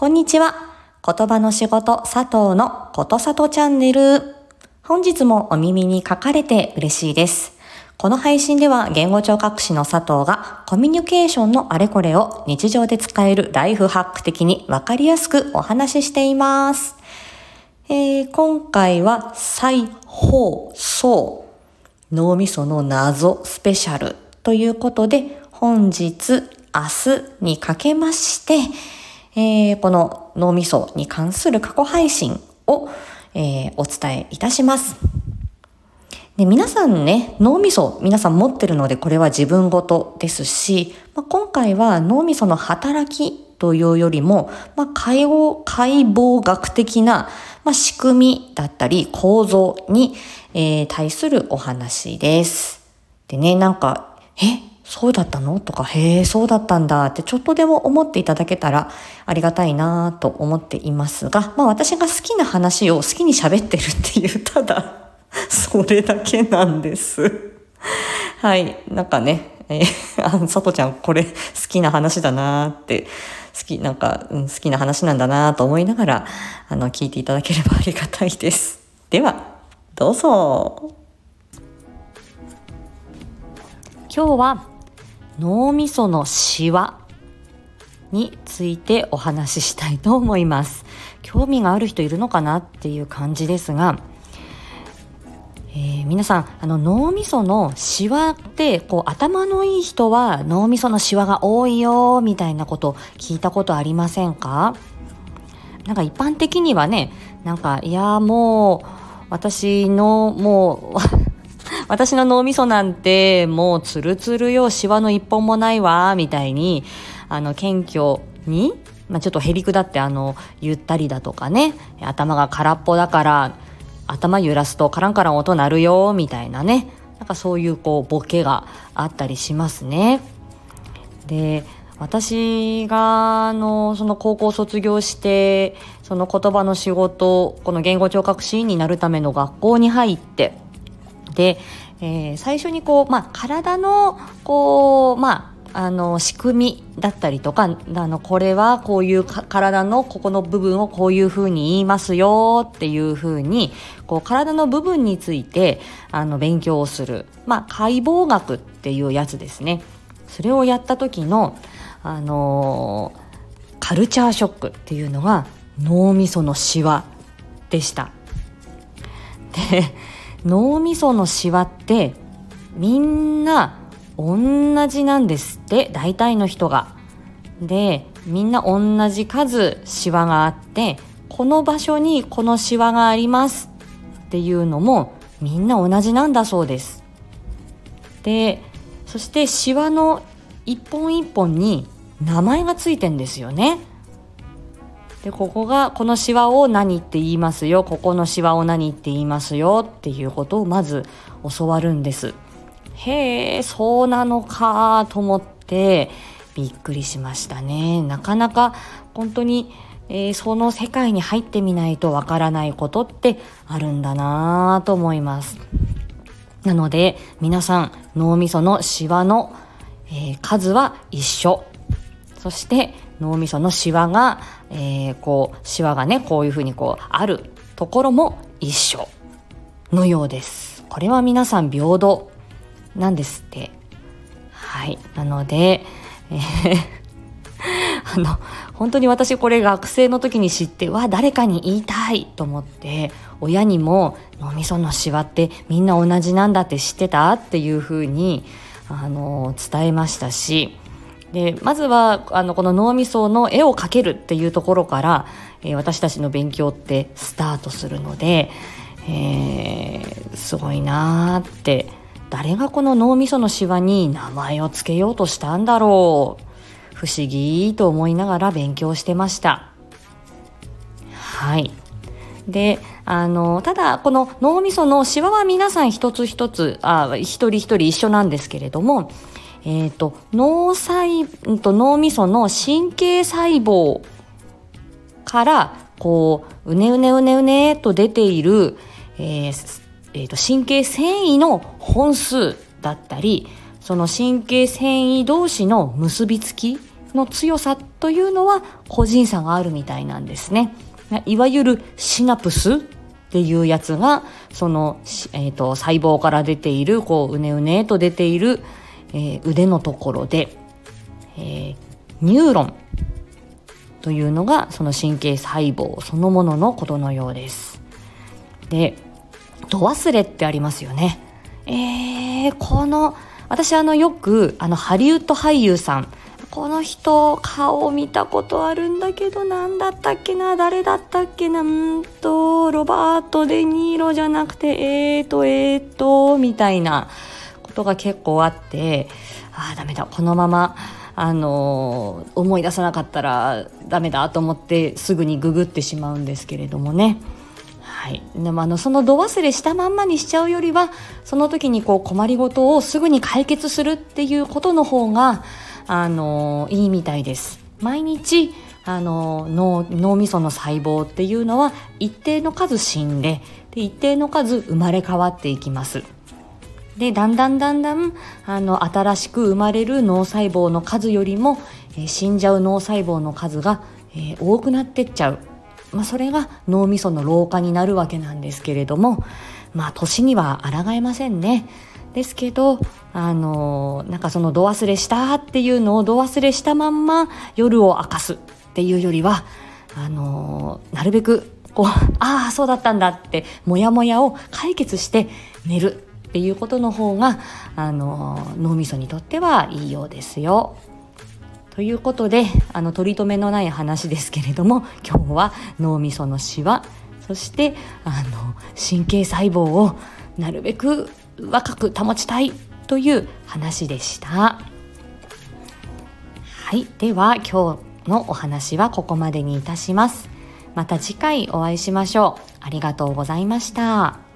こんにちは。言葉の仕事佐藤のことさとチャンネル。本日もお耳に書かれて嬉しいです。この配信では言語聴覚士の佐藤がコミュニケーションのあれこれを日常で使えるライフハック的にわかりやすくお話ししています。えー今回は再放送脳みその謎スペシャルということで本日明日にかけまして、えーこの脳みそに関する過去配信を、えーお伝えいたします。で皆さんね、脳みそ皆さん持ってるのでこれは自分ごとですし、まあ、今回は脳みその働きというよりも、まあ、解剖解剖学的な、まあ、仕組みだったり構造に、えー対するお話です。でね、なんか、え？そうだったの？とか、へえ、そうだったんだってちょっとでも思っていただけたらありがたいなと思っていますが、まあ私が好きな話を好きに喋ってるっていう、ただ、それだけなんです。はい。なんかね、えー、あ、さとちゃんこれ好きな話だなって、好き、なんか、うん、好きな話なんだなと思いながら、あの、聞いていただければありがたいです。では、どうぞ。今日は脳みそのシワについてお話ししたいと思います。興味がある人いるのかなっていう感じですが、えー皆さんあの脳みそのシワってこう頭のいい人は脳みそのシワが多いよみたいなこと聞いたことありませんか？なんか一般的にはねなんかいやもう私のもう私の脳みそなんてもうツルツルよシワの一本もないわみたいにあの謙虚に、まあ、ちょっとへりくだってあの言ったりだとかね頭が空っぽだから頭揺らすとカランカラン音鳴るよみたいなねなんかそういうこうボケがあったりしますね。で私があのその高校卒業してその言葉の仕事この言語聴覚士になるための学校に入ってで、えー最初にこう、まあ、体のこう、まあ、あの仕組みだったりとかあのこれはこういう体のここの部分をこういうふうに言いますよっていうふうにこう体の部分についてあの勉強をする、まあ、解剖学っていうやつですね。それをやった時の、あのーカルチャーショックっていうのが脳みそのシワでした。で脳みそのシワってみんな同じなんですって大体の人が。でみんな同じ数シワがあってこの場所にこのシワがありますっていうのもみんな同じなんだそうです。でそしてシワの一本一本に名前がついてんですよね。でここがこのシワを何って言いますよ。ここのシワを何って言いますよっていうことをまず教わるんです。へえそうなのかと思ってびっくりしましたね。なかなか本当に、えーその世界に入ってみないとわからないことってあるんだなと思います。なので皆さん脳みそのシワの、えー数は一緒。そして脳みそのシワが、えーこうシワがねこういうふうにこうあるところも一緒のようです。これは皆さん平等なんですって。はい。なので、えー あの本当に私これ学生の時に知ってわ誰かに言いたいと思って親にも脳みそのシワってみんな同じなんだって知ってたっていうふうにあの伝えましたしでまずはあのこの脳みその絵を描けるっていうところから、えー私たちの勉強ってスタートするので、えーすごいなーって。誰がこの脳みそのシワに名前を付けようとしたんだろう。不思議と思いながら勉強してました。はい。であのただこの脳みそのシワは皆さん一つ一つあ一人一人一緒なんですけれどもえー、と脳細脳みその神経細胞からこううねうねうねうねと出ている、えーえーと神経繊維の本数だったりその神経繊維同士の結びつきの強さというのは個人差があるみたいなんですね。いわゆるシナプスっていうやつが、その、えーと、細胞から出ている、こう、うねうねと出ている、えー、腕のところで、えー、ニューロンというのがその神経細胞そのもののことのようです。で、度忘れってありますよね。えー、この、私あのよくあのハリウッド俳優さん、この人顔を見たことあるんだけど何だったっけな誰だったっけなうんとロバート・デ・ニーロじゃなくてえーとえーとみたいなことが結構あってああダメだこのままあの、思い出さなかったらダメだと思ってすぐにググってしまうんですけれどもね。はい、でもあのその度忘れしたまんまにしちゃうよりはその時にこう困りごとをすぐに解決するっていうことの方があのいいみたいです。毎日あの脳脳みその細胞っていうのは一定の数死んでで一定の数生まれ変わっていきます。でだんだんだんだんあの新しく生まれる脳細胞の数よりも、えー、死んじゃう脳細胞の数が、えー、多くなってっちゃう、まあ、それが脳みその老化になるわけなんですけれどもまあ年には抗えませんね。ですけど、あのー、なんかその度忘れしたっていうのを度忘れしたまんま夜を明かすっていうよりは、あのー、なるべくこう、ああ、そうだったんだって、もやもやを解決して寝るっていうことの方があの脳みそにとってはいいようですよ。ということであの取り留めのない話ですけれども 今日は脳みそのしわそしてあの神経細胞をなるべく若く保ちたいという話でした。はい、では今日のお話はここまでにいたします。また次回お会いしましょう。ありがとうございました。